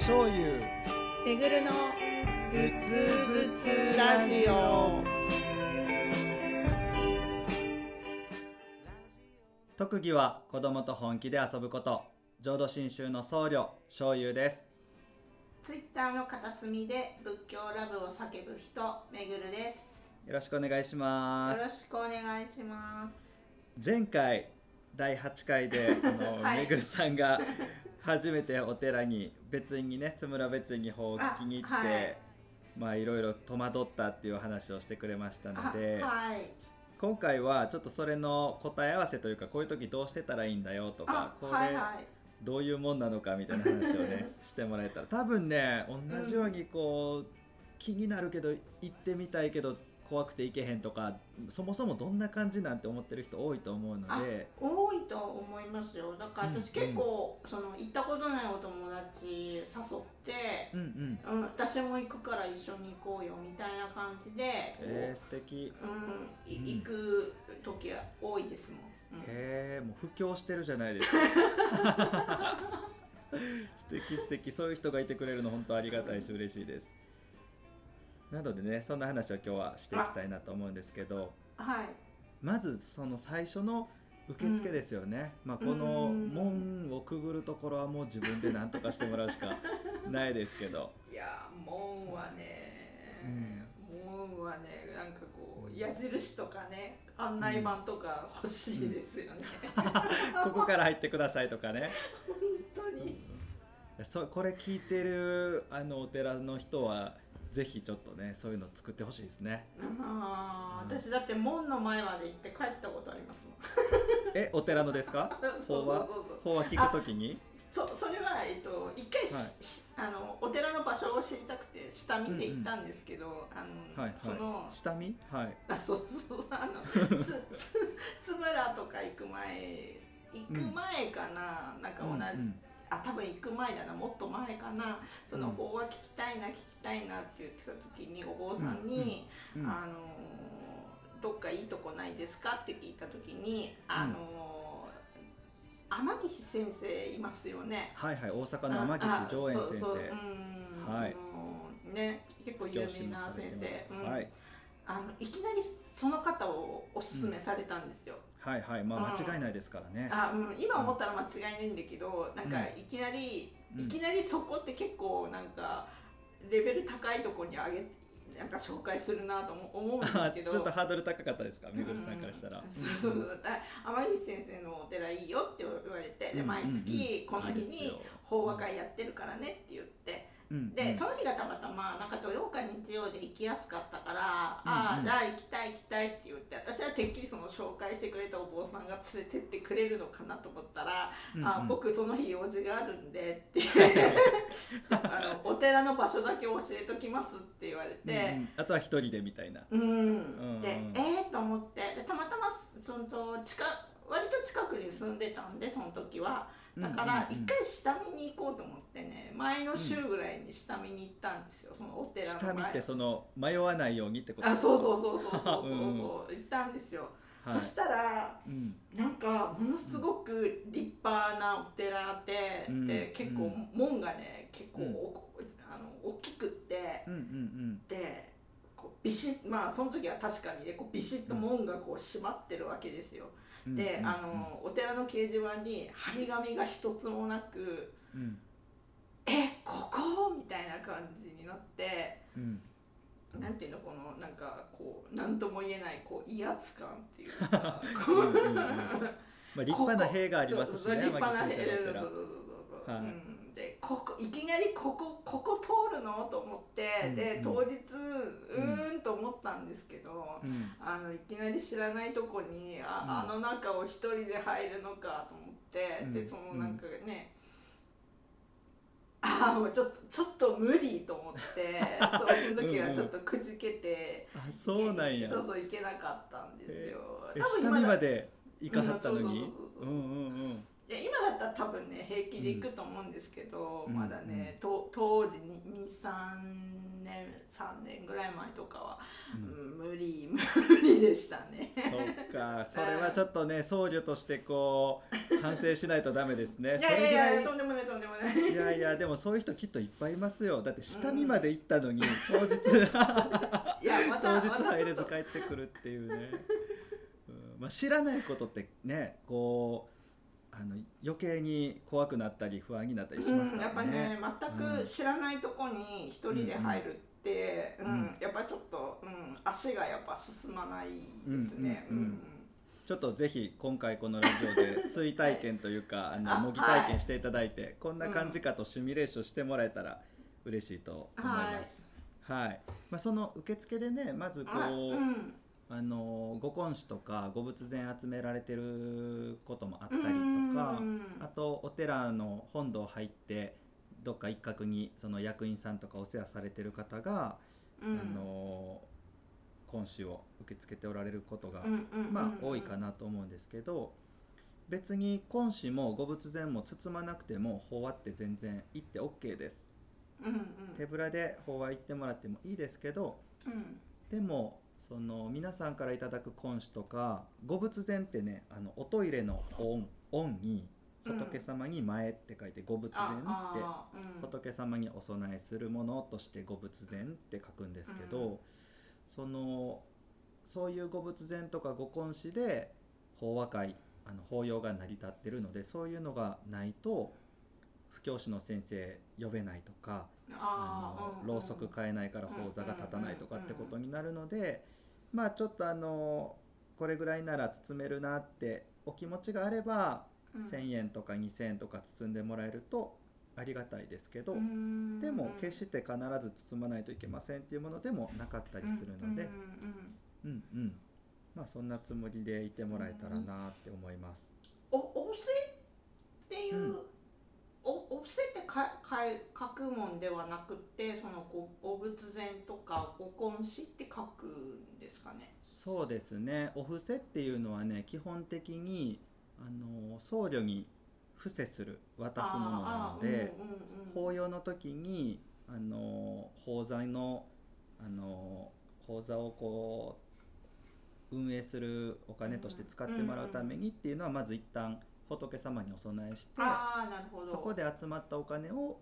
醤油。めぐるのぶつぶつラジオ。特技は子供と本気で遊ぶこと。浄土真宗の僧侶醤油です。ツイッターの片隅で仏教ラブを叫ぶ人めぐるです。よろしくお願いしまよろすしくお願いします。前回第8回であの、はい。めぐるさんが初めてお寺に別院にね津村別院に法を聞きに行って、あはい。まあいろいろ戸惑ったっていう話をしてくれましたので、あはい。今回はちょっとそれの答え合わせというかこういう時どうしてたらいいんだよとかあこれ、はいはい。どういうもんなのかみたいな話をねしてもらえたら。多分ね同じようにこう、気になるけど行ってみたいけど怖くて行けへんとかそもそもどんな感じなんて思ってる人多いと思うので。多いと思いますよ。だから私うん結構、その行ったことないお友達誘ってうんうん。うん、私も行くから一緒に行こうよみたいな感じで、えー、素敵。うん、いうん。行く時は多いですもん。うんへえもう布教してるじゃないですか。素敵素敵。そういう人がいてくれるの本当ありがたいし嬉しいですなのでねそんな話を今日はしていきたいなと思うんですけどはい。まずその最初の受付ですよね、まあ、このうん。門をくぐるところはもう自分で何とかしてもらうしか ないですけど。いや門はね、門はねなんかこう矢印とかね案内板とか欲しいですよね。ここから入ってくださいとかね。本当に。そこれ聞いてるあのお寺の人はぜひちょっとねそういうの作ってほしいですね。ああ、うん。私だって門の前まで行って帰ったことありますもん。えお寺のですか？法話？法話聞くときに？そうそれは、えっと、一回し、はい。しあのお寺の場所を知りたくて下見で行ったんですけど、あの、はいそのはい下見？はい。あそうそうあの つつ津村とか行く前行く前かな、なんか同じ、うんあ多分行く前だなもっと前かな。そのうん法話聞きたいな聞きたいなって言ってた時にお坊さんに、うんうんあのどっかいいとこないですかって聞いた時にあの、天岸先生いますよね。はいはい大阪の天岸上円先あそうそうはい。あのね結構有名な先生、うん。はい。あのいきなりその方をおすすめされたんですよ。はいはいまあうん。間違いないですからね。あうん、今思ったら間違いないんだけどなんかうん。いきなり、うん。いきなりそこって結構なんかレベル高いところに上げなんか紹介するなとも思うんですあけ ちどょっとハードル高かったですか？めぐるさんからしたら。うん。そうそうそう。あ天岸先生のお寺いいよって言われて、でうん毎月この日に法話会やってるからねって言ってうんで、うん。その日がたまたまなんか土曜か日曜で行きやすかったから、ああじゃあ行きたい行きたいって言って私はてっきりその紹介してくれたお坊さんが連れてってくれるのかなと思ったら、うんあうん。僕その日用事があるんでって あのお寺の場所だけ教えときますって言われうんうて。ん。あとは一人でみたいな。うん、んでえー、と思って。でたまたまその近割と近くに住んでたんでその時はだからうんうんうん。一回下見に行こうと思ってね前の週ぐらいに下見に行ったんですよ。そのお寺の前。下見ってその迷わないようにってこと？あそうそうそうそうそう。そ ううんう。ん行ったんですよ、はい。そしたらうん。なんかものすごく立派なお寺で、うん。で結構うん門がね結構うん。おあの大きくって、うんうんでこうビシッまあその時は確かにねこうビシッと門がこう閉まってるわけですよ。うん。で、うん。あのお寺の掲示板に張り紙が一つもなくうん「えここ?」みたいな感じになって。うん。なんていうのこのなんかこう何とも言えないこう威圧感っていうかこ うまあ立派な塀がありますしね立派なここいきなりここここ通るの？と思って、うんうん。で当日うーんと思ったんですけど、うん。あのいきなり知らないとこにあ,、うん。あの中を一人で入るのかと思って、うん。でそのなんかね、ああもうちょっとちょっと無理と思って その時はちょっとくじけて。あそうなんや。そうそう行けなかったんですよ。え下見多分今だまで行かはったのに？うんうんうんいや今だったら多分ね平気で行くと思うんですけど、うん。まだね、と当時に23年3年ぐらい前とかは、ううんん無理 無理でしたね。そっか それはちょっとね僧侶としてこう反省しないとダメですね。いやいやいやとんでもないとんでもないい。やいやでもそういう人きっといっぱいいますよ。だって下見まで行ったのに、当日。いやまた当日入れず帰ってくるっていうね、うん。まあ、知らないことってねこうあの余計に怖くなったり不安になったりしますうん、からやっぱねね。全く知らないとこに一人で入るって、ううんんやっぱちょっと、うん、足がやっぱ進まないですね。うんうんうん。ちょっとぜひ今回このラジオで追体験というか あのあ模擬体験していただいて、こんな感じかとシミュレーションしてもらえたら嬉しいと思います。はい、まあ、その受付でねまずこあう、うんあのご根師とかご仏前集められてることもあったりとうんかうんあとお寺の本堂入ってどっか一角にその役員さんとかお世話されてる方が、うん。あの根師を受け付けておられることが、まあ多いかなと思うんですけど別に根師もご仏前も包まなくても法話って全然行って OK です。うんうん。手ぶらで法話行ってもらってもいいですけどうん。でもその皆さんからいただく根師とかご仏前ってねあのおトイレの「オン」オンに仏様に前って書いてご仏前って仏様にお供えするものとしてご仏前って書くんですけど、うん。そのそういうご仏前とかご根師で法話会あの法要が成り立ってるのでそういうのがないと布教師の先生呼べないとかあろうそく買えないから法座が立たないとかってことになるのでまあちょっとあのこれぐらいなら包めるなってお気持ちがあればうん。1,000円とか2,000円とか包んでもらえるとありがたいですけどうんでも決して必ず包まないといけませんっていうものでもなかったりするので。うんうんうんうん。うんまあそんなつもりでいてもらえたらなって思います。おお布施っていう、うんおお布施ってかかい書くもんではなくてそのごご仏前とかご根師って書くんですかね。そうですねお布施っていうのはね基本的にあの僧侶に布施する渡すものなのでうんうんうん法要の時にあの法座のあの法座をこう運営するお金として使ってもらうためにっていうのはまず一旦仏様にお供えして。そこで集まったお金を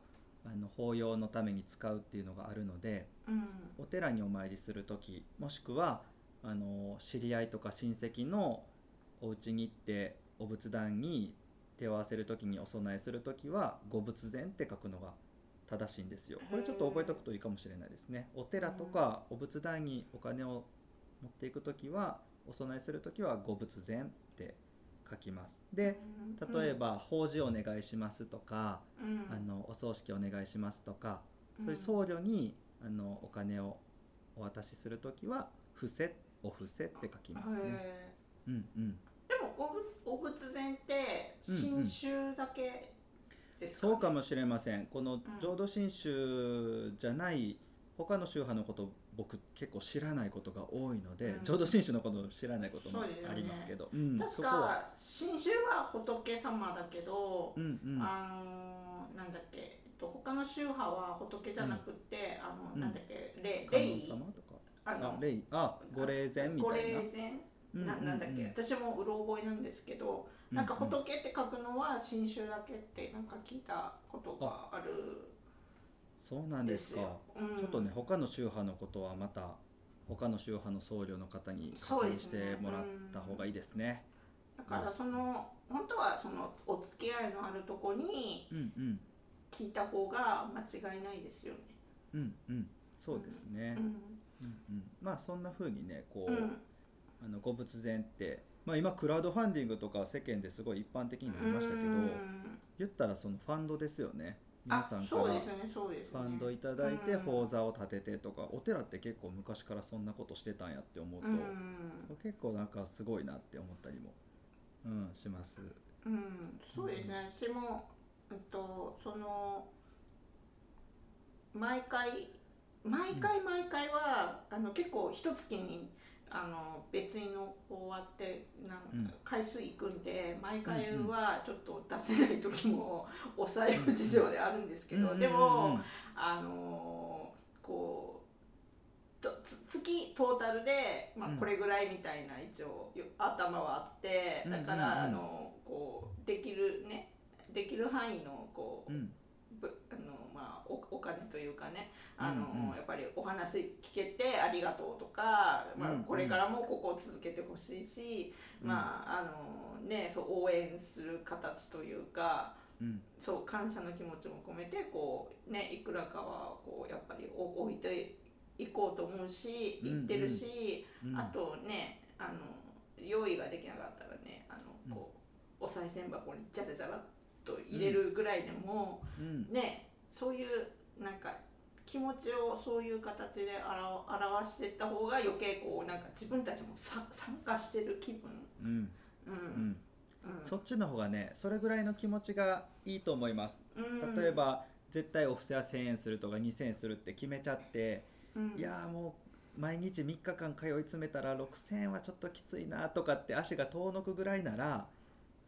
あの法要のために使うっていうのがあるのでうんお寺にお参りする時もしくはあの知り合いとか親戚のお家に行ってお仏壇に手を合わせる時にお供えする時は「ご仏前」って書くのが正しいんですよ。これちょっと覚えておくといいかもしれないですね。お寺とかお仏壇にお金を持っていく時はお供えする時は「ご仏前」って書きます。で例え、ば「法事お願いします」とかうん「あのお葬式お願いします」とかそういううん僧侶にあのお金をお渡しするときは「伏せ」「お布施」って書きますね。へうんうん。ーでもお仏お仏前ってうんうん新宗だけですか、ねそうかもしれません。このん浄土真宗じゃない他の宗派のこと僕結構知らないことが多いので、うん。浄土真宗のことを知らないこともありますけど、うん、確か新宗は。仏様だけど、うんうん、あのーなんだっけ、えっと、他の宗派は仏じゃなくて、あのうんなんだっけ霊観霊音様とか、あのあ霊。あご霊前みごたいな。霊前？ななんだっけ、私もうろ覚えなんですけど、なんか仏って書くのは新宗だけってなんか聞いたことがあるそうなんんですすよ。うんちょっとね他の宗派のことはまた他の宗派の僧侶の方に確認してもらった方がいいですね。だからその本当はそのお付き合いのあるとこにうんうん聞いた方が間違いないですよね。うんうんそうですね。うんうんうんまあそんな風にねこう、うんあのご仏前ってまあ今クラウドファンディングとか世間ですごい一般的になりましたけど、うん言ったらそのファンドですよね。皆あさんからそうですねそうですねファンドいただいてうん法座を立ててとか、お寺って結構昔からそんなことしてたんやって思うと、うん結構なんかすごいなって思ったりも、うん、します。うん、そうですね。私も、えっと、その。毎回。毎回毎回は、あの結構一月に。あの別にの終わってなんうん。回数いくんで毎回はちょっと出せない時もお財布事情であるんですけど、でもあのこうとつ月トータルで、まあうん、これぐらいみたいな一応よ頭はあってだから、あのこうできるねできる範囲のこう、うん。ぶあのまあ、おお金というかねあの、うん。うんやっぱりお話聞けてありがとうとか、まあうんうん。これからもここを続けてほしいし、うん。まああのね、そう応援する形というかうん。そう感謝の気持ちも込めてこう、ね、いくらかはこうやっぱりお置いていこうと思うしうんうん。行ってるし、うん。あとねあの用意ができなかったらねあのこう、お賽銭箱にジャラジャラっと入れるぐらいでも。うん。ねそういうなんか気持ちをそういう形で表表していった方が余計こうなんか自分たちもさ参加してる気分。うん。うん。うん。うん。そっちの方がねそれぐらいの気持ちがいいと思います。うん。例えば絶対お布施は1000円するとか2000円するって決めちゃってうん。いやーもう毎日3日間通い詰めたら6000円はちょっときついなとかって足が遠のくぐらいなら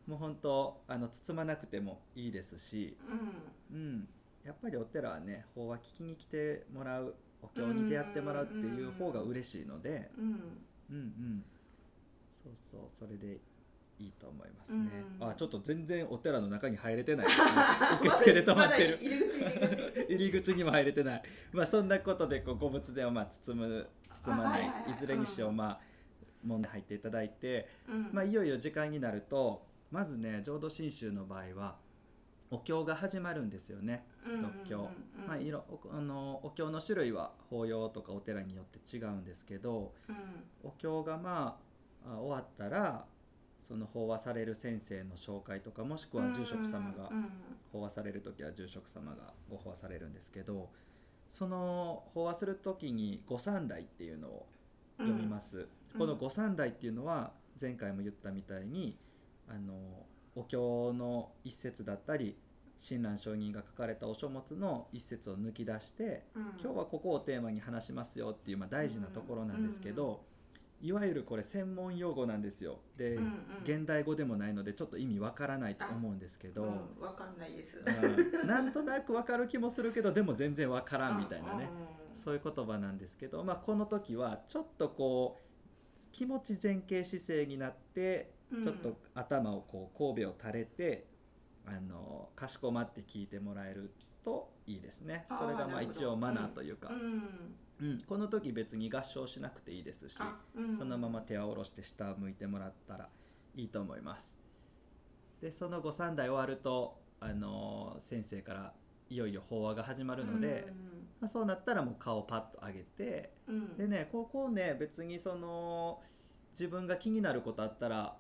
もう本当あの包まなくてもいいですし、うんうん、やっぱりお寺はね法話聞きに来てもらうお経に出会ってもらうっていう方が嬉しいので、うんうん。うん、そうそうそれでいいと思いますね。うん。あちょっと全然お寺の中に入れてない。ね 受付で止まってる。入り口に。も入れてない。まあそんなことでこうご仏殿をまあ包む包まないあはいはいはい。いずれにしろうんまあ問題入っていただいて、うん。まあ、いよいよ時間になるとまずね浄土真宗の場合はお経が始まるんですよね。うん読経うんうん。まあ、いろおあのお経の種類は法要とかお寺によって違うんですけどうん。お経がまああ終わったらその法話される先生の紹介とかもしくは住職様がうん法話される時は住職様がご法話されるんですけどその法話する時に御三代っていうのを読みます、うん。この御三代っていうのは前回も言ったみたいにあのお経の一節だったり親鸞上人が書かれたお書物の一節を抜き出してうん。今日はここをテーマに話しますよっていう、まあ、大事なところなんですけど、いわゆるこれ専門用語なんですよ。で、うんうん。現代語でもないのでちょっと意味わからないと思うんですけど、うんわかんないです。うん。なんとなくわかる気もするけどでも全然わからんみたいなね、うんそういう言葉なんですけど、まあ、この時はちょっとこう気持ち前傾姿勢になってうんちょっと頭をこう神戸を垂れてあのかしこまって聞いてもらえるといいですね。それがまあ一応マナーというか、うん。うん。この時別に合唱しなくていいですしあうん。そのまま手を下ろして下を向いてもらったらいいと思います。でその後3代終わるとあの先生からいよいよ法話が始まるので、まあ、そうなったらもう顔パッと上げてうんうん。でねここね別にその自分が気になることあったら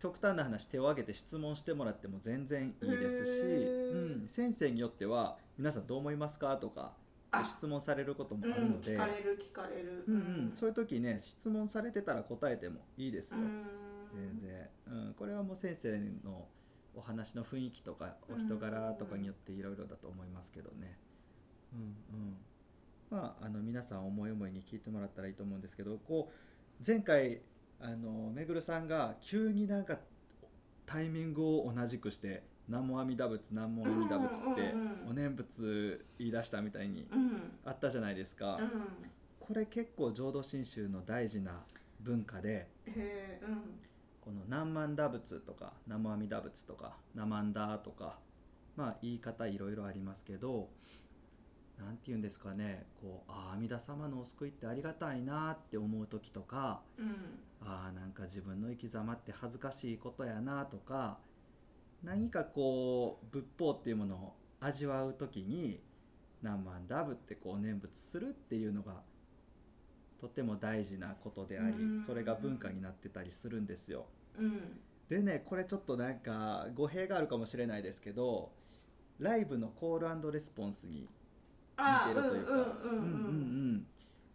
極端な話手を挙げて質問してもらっても全然いいですし、うん、先生によっては「皆さんどう思いますか?」とかあ質問されることもうんあるので、聞かれる聞かれる。うんうん、そういう時ね質問されてたら答えてもいいですよ。うん。ででうん、これはもう先生のお話の雰囲気とかお人柄とかによっていろいろだと思いますけどね。うんうん、まああの皆さん思い思いに聞いてもらったらいいと思うんですけどこう前回あのめぐるさんが急になんかタイミングを同じくして「南無阿弥陀仏南無阿弥陀仏」ってうんうんうんお念仏言い出したみたいにうんあったじゃないですか。うんこれ結構浄土真宗の大事な文化で。うんこの南蛮打仏とか南無阿弥陀仏とか南蛮打とかまあ言い方いろいろありますけどなんて言うんですかねこうああ阿弥陀様のお救いってありがたいなって思う時とかうん。ああなんか自分の生き様って恥ずかしいことやなとか何かこう仏法っていうものを味わう時に南蛮打仏ってこう念仏するっていうのがとても大事なことでありうん。それが文化になってたりするんですよ。うん。でねこれちょっとなんか語弊があるかもしれないですけどライブのコールレスポンスにあ似てるというかんうんうんうんうんうん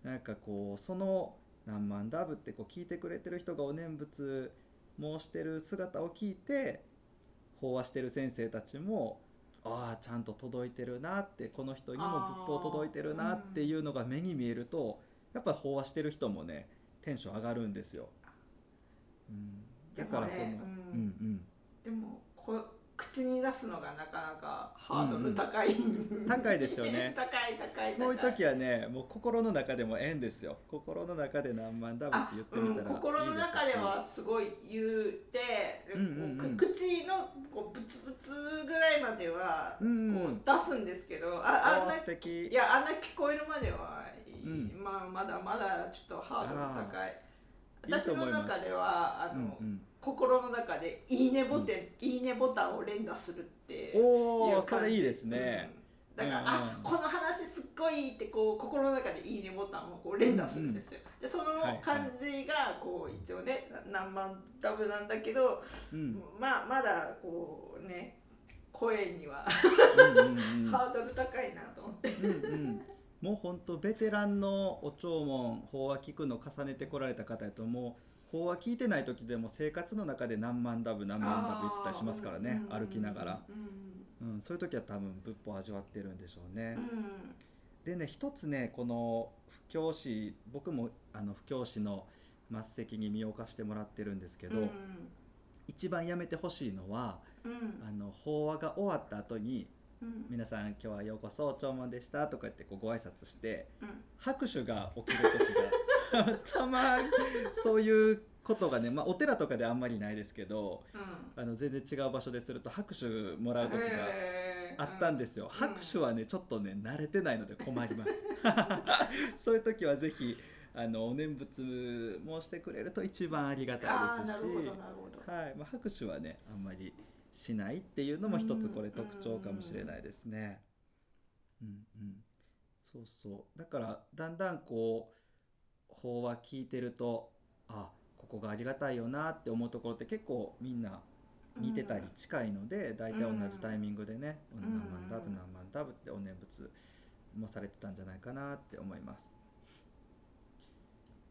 なんかこうその何万ダブってこう聞いてくれてる人がお念仏申してる姿を聞いて法話してる先生たちもああちゃんと届いてるなってこの人にも仏法届いてるなっていうのが目に見えるとやっぱ法話してる人もねテンション上がるんですよ。うん、だからその、うんうんでも口に出すのがなかなかハードル高い、高いですよね。高い高いそういう時はねもう心の中でもええんですよ。心の中で何万ダブって言ってみたらうん、心の中ではすごい言って、うんうん口のこうブツブツぐらいまではこうんうん。う出すんですけど、ああんおなー素敵。いやあんな聞こえるまでは、うん。まあまだまだちょっとハードル高い。私の中ではあうの、んうん心の中でいいねボタン、いいねボタンを連打するっておおそれいいですね、うん。だから、うんうん。あこの話すっごいってこう心の中でいいねボタンをこう連打するんですよ、でその感じがこう一応ね何万ダブなんだけど、うん。まあまだこうね声にはうんうんうん。ハードル高いなと思って、うんうんもう本当ベテランのお弔問法話聞くの重ねてこられた方やともう。法話聞いてない時でも生活の中で何万ダブ何万ダブ言ってたりしますからね。歩きながら、うん。うん、そういう時は多分仏法味わってるんでしょうね。う、んでね一つねこの布教師僕もあの布教師の末席に身を貸してもらってるんですけど、うん一番やめてほしいのはうん。あの法話が終わった後にうん皆さん今日はようこそお弔問でしたとか言ってこうご挨拶してうん。拍手が起きる時がたまにそういうことがね、まあ、お寺とかであんまりないですけどうん。あの全然違う場所ですると拍手もらう時があったんですよ、拍手はねちょっとね慣れてないので困ります。そういう時はぜひあのお念仏もしてくれると一番ありがたいですしはい。まあ、拍手はねあんまりしないっていうのも一つこれ特徴かもしれないですね。うんうん、そうそう。だからだんだんこう法話聞いてるとあここがありがたいよなって思うところって結構みんな似てたり近いので、大体同じタイミングでね、ん。何万ダブ何万ダブってお念仏もされてたんじゃないかなって思います。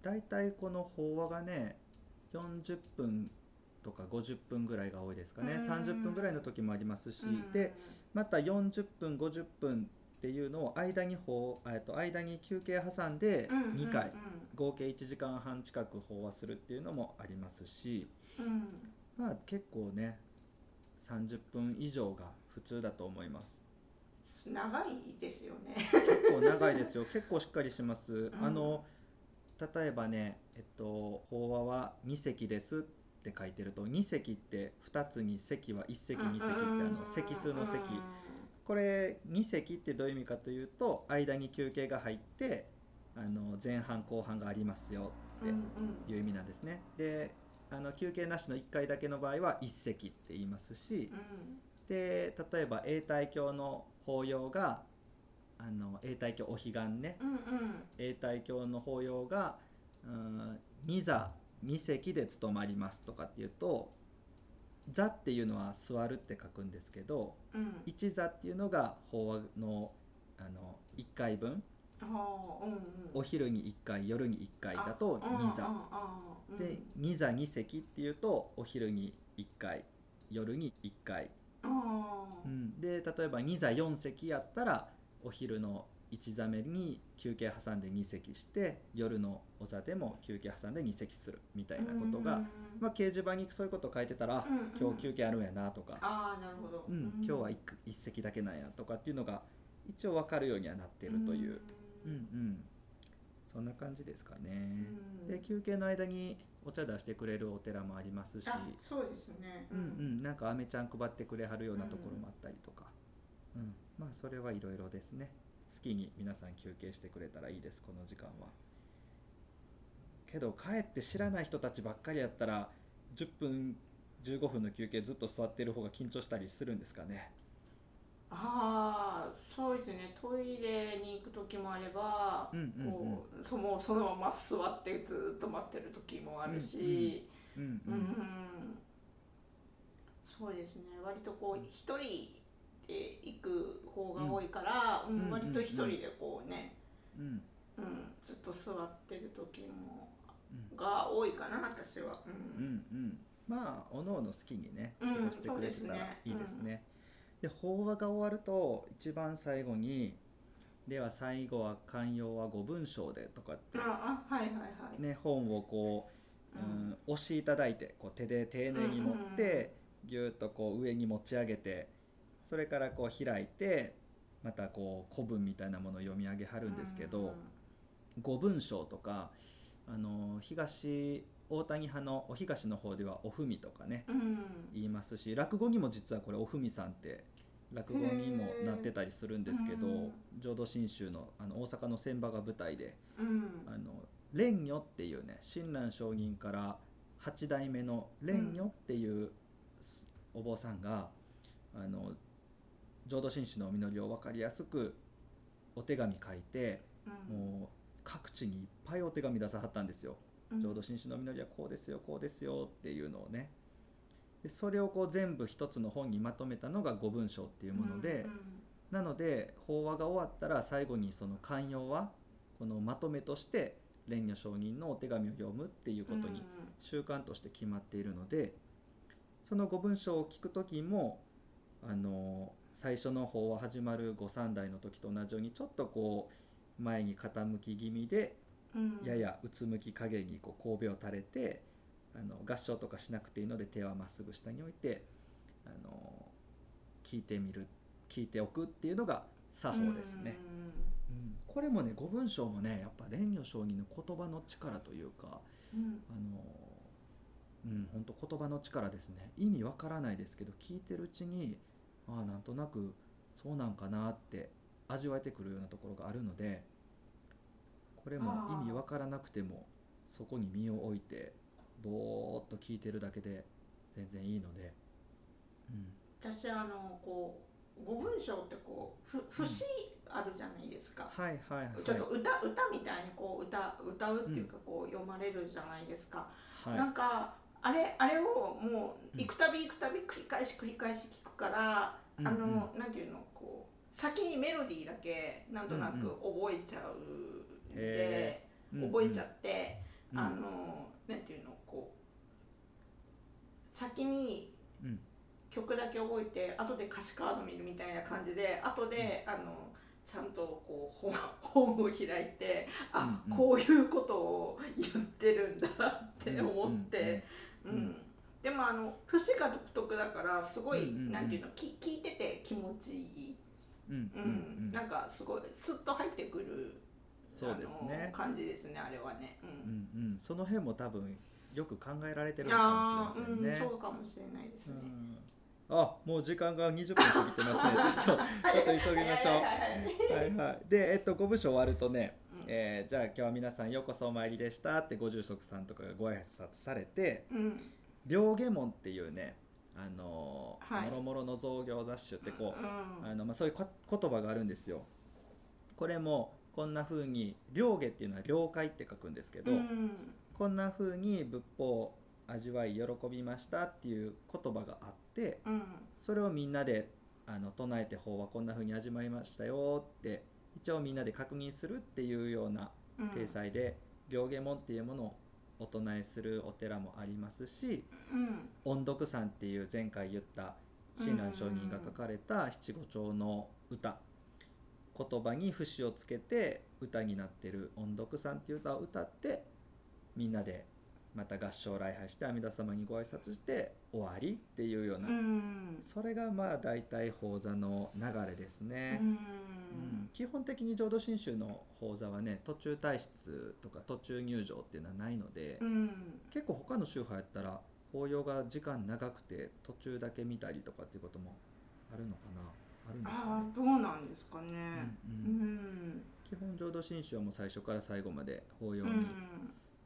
大体この法話がね40分とか50分ぐらいが多いですかね、うん。30分ぐらいの時もありますし、うん。でまた40分50分っていうのを間に法えっと間に休憩挟んでうんうんうん。2回、合計1時間半近く法話するっていうのもありますし。うん。まあ結構ね30分以上が普通だと思います。長いですよね。結構長いですよ。結構しっかりします、ん。あの例えばねえっと法話は2席ですって書いてると2席って2つに席は1席2席ってあの席数の席。これ2席ってどういう意味かというと間に休憩が入ってあの前半後半がありますよっていう意味なんですね。であの休憩なしの1回だけの場合は1席って言いますしで例えば永代教の法要があの永代教お彼岸ね。永代教の法要がうん2座2席で務まりますとかっていうと座っていうのは座るって書くんですけどうん一座っていうのが法話のあの1回分。うんうんお昼に1回夜に1回だと2座で2座2席っていうとお昼に1回夜に1回、うん、で例えば2座4席やったらお昼の1座目に休憩挟んで2席して夜のお座でも休憩挟んで2席するみたいなことが、まあ、掲示板にそういうこと書いてたら、あうんうん。今日休憩あるんやなとか、ああなるほど、うん、今日は 1, 一席だけなんやとかっていうのが一応分かるようにはなってるという、うんうん、そんな感じですかね。で休憩の間にお茶出してくれるお寺もありますし、あそうですね。うん。うん、なんか飴ちゃん配ってくれはるようなところもあったりとか、うん。まあそれはいろいろですね好きに皆さん休憩してくれたらいいですこの時間は。けどかえって知らない人たちばっかりやったら10分15分の休憩ずっと座ってる方が緊張したりするんですかね。ああそうですね。トイレに行く時もあれば、うんうんうん。こうそのそのまま座ってずっと待ってる時もあるし、そうですね。割とこう一人で行く方が多いから、うんうん割と一人でこうね、うん。うん、ずっと座ってる時もうん。が多いかな私は。ううんんうん。まあおのおの好きにね過うんごしてくれてたらいいですね。で法話が終わると一番最後に「では最後は寛容はご文章で」とかってああはいはいはい。ね本をこう、うん。うん押しいただいてこう手で丁寧に持って、ぎゅーっとこう上に持ち上げてそれからこう開いてまたこう古文みたいなものを読み上げはるんですけど、五文章とかあの東大谷派のお東の方ではおふみとかねうん。言いますし落語にも実はこれおふみさんって落語にもなってたりするんですけどうん。浄土真宗のあの大阪の船場が舞台でうん。あの蓮如っていうね親鸞上人から8代目の蓮如っていうすお坊さんが、あの浄土真宗のお実りを分かりやすくお手紙書いてうん。もう各地にいっぱいお手紙出さはったんですよ。うん。浄土真宗のお実りはこうですよこうですよっていうのをね。でそれをこう全部一つの本にまとめたのが五文章っていうもので、なので法話が終わったら最後にその寛容はこのまとめとして蓮如上人のお手紙を読むっていうことに習慣として決まっているのでその五文章を聞く時もあの最初の法話始まる御三代の時と同じようにちょっとこう前に傾き気味でうん。ややうつむき加減にこう神戸を垂れてあの合唱とかしなくていいので手はまっすぐ下に置いてあの聞いてみる聞いておくっていうのが作法ですね。うん。これもね五文章もねやっぱ蓮如上人の言葉の力というかうんうん。あのうん本当言葉の力ですね。意味わからないですけど聞いてるうちにああなんとなくそうなんかなって味わえてくるようなところがあるのでこれも意味わからなくてもそこに身を置いてぼーっと聞いてるだけで全然いいので、うん、私あのこう五文章ってこうふ節あるじゃないですか、はいはいはい。ちょっと歌歌みたいにこう歌歌うっていうかこう読まれるじゃないですか、はい。なんかあれあれをもううん。行くたび行くたび繰り返し繰り返し聞くから、うんあのなんていうのこう先にメロディーだけなんとなく覚えちゃうんで、へうん覚えちゃって、うん。あのなんていうのこう先にうん。曲だけ覚えて後で歌詞カード見るみたいな感じで後で、あのちゃんとこう本 本を開いてあ、うんうん。こういうことを言ってるんだって思って、うんんううんでもあの節が独特だからすごい、うなんていうのき聞いてて気持ちいい、うんうんうんうんなんかすごいスッと入ってくるそうですね感じですねあれはね。うんうんうん、その辺も多分よく考えられてるのかもしれませんね。うん、そうかもしれないですね。うんあもう時間が20分過ぎてますね。ちょっとちょっと急ぎましょう。はいはい。で、えっと、ご部署終わるとね、うんえーじゃあ今日は皆さんようこそお参りでしたってご住職さんとかがご挨拶されて、うん。両下門っていうね、あのーはい。もろもろの造業雑種ってこう、うんあのまあ、そういうこ言葉があるんですよ。これもこんな風に両下っていうのは了解って書くんですけど、うん。こんな風に仏法を味わい喜びましたっていう言葉があってうん。それをみんなであの唱えて法はこんな風に味わいましたよって一応みんなで確認するっていうようなうん。体裁で両下門っていうものをお唱えするお寺もありますしうん。音読山っていう前回言った親鸞上人が書かれた七五調の歌言葉に節をつけて歌になってる音読山っていう歌を歌ってみんなでまた合唱礼拝して阿弥陀様にご挨拶して終わりっていうような、うん。それがまあ大体法座の流れですね。うん。うん。基本的に浄土真宗の法座はね途中退出とか途中入場っていうのはないので、うん。結構他の宗派やったら法要が時間長くて途中だけ見たりとかっていうこともあるのかな。あるんですかね、どうなんですかね。うん。基本浄土真宗はもう最初から最後まで法要に、うん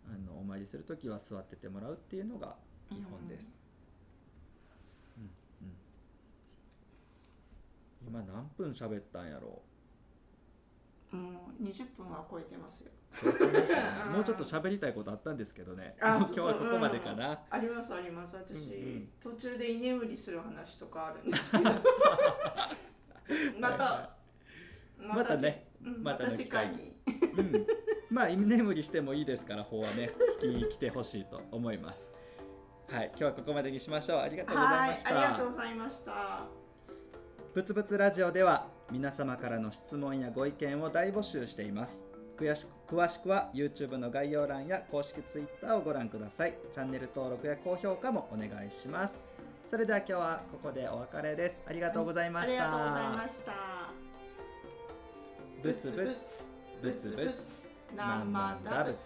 あのお参りする時は座っててもらうっていうのが基本です、うん。うん。今何分喋ったんやろもう20分は超えてますよ。もうちょっと喋りたいことあったんですけどね。今日はここまでかな、ありますあります。私、うんうん。途中で居眠りする話とかあるんですけど。またまたね。うんまたのまた次回に。うん、まあ居眠りしてもいいですから法はね聞きに来てほしいと思います。はい今日はここまでにしましょう。ありがとうございはいました。ありがとうございました。ぶつぶつラジオでは皆様からの質問やご意見を大募集しています。詳し詳しくは YouTube の概要欄や公式 Twitter をご覧ください。チャンネル登録や高評価もお願いします。それでは今日はここでお別れです。ありがとうございました、ありがとうございました Bıtı bıt, bıtı bıt, namanda bıt.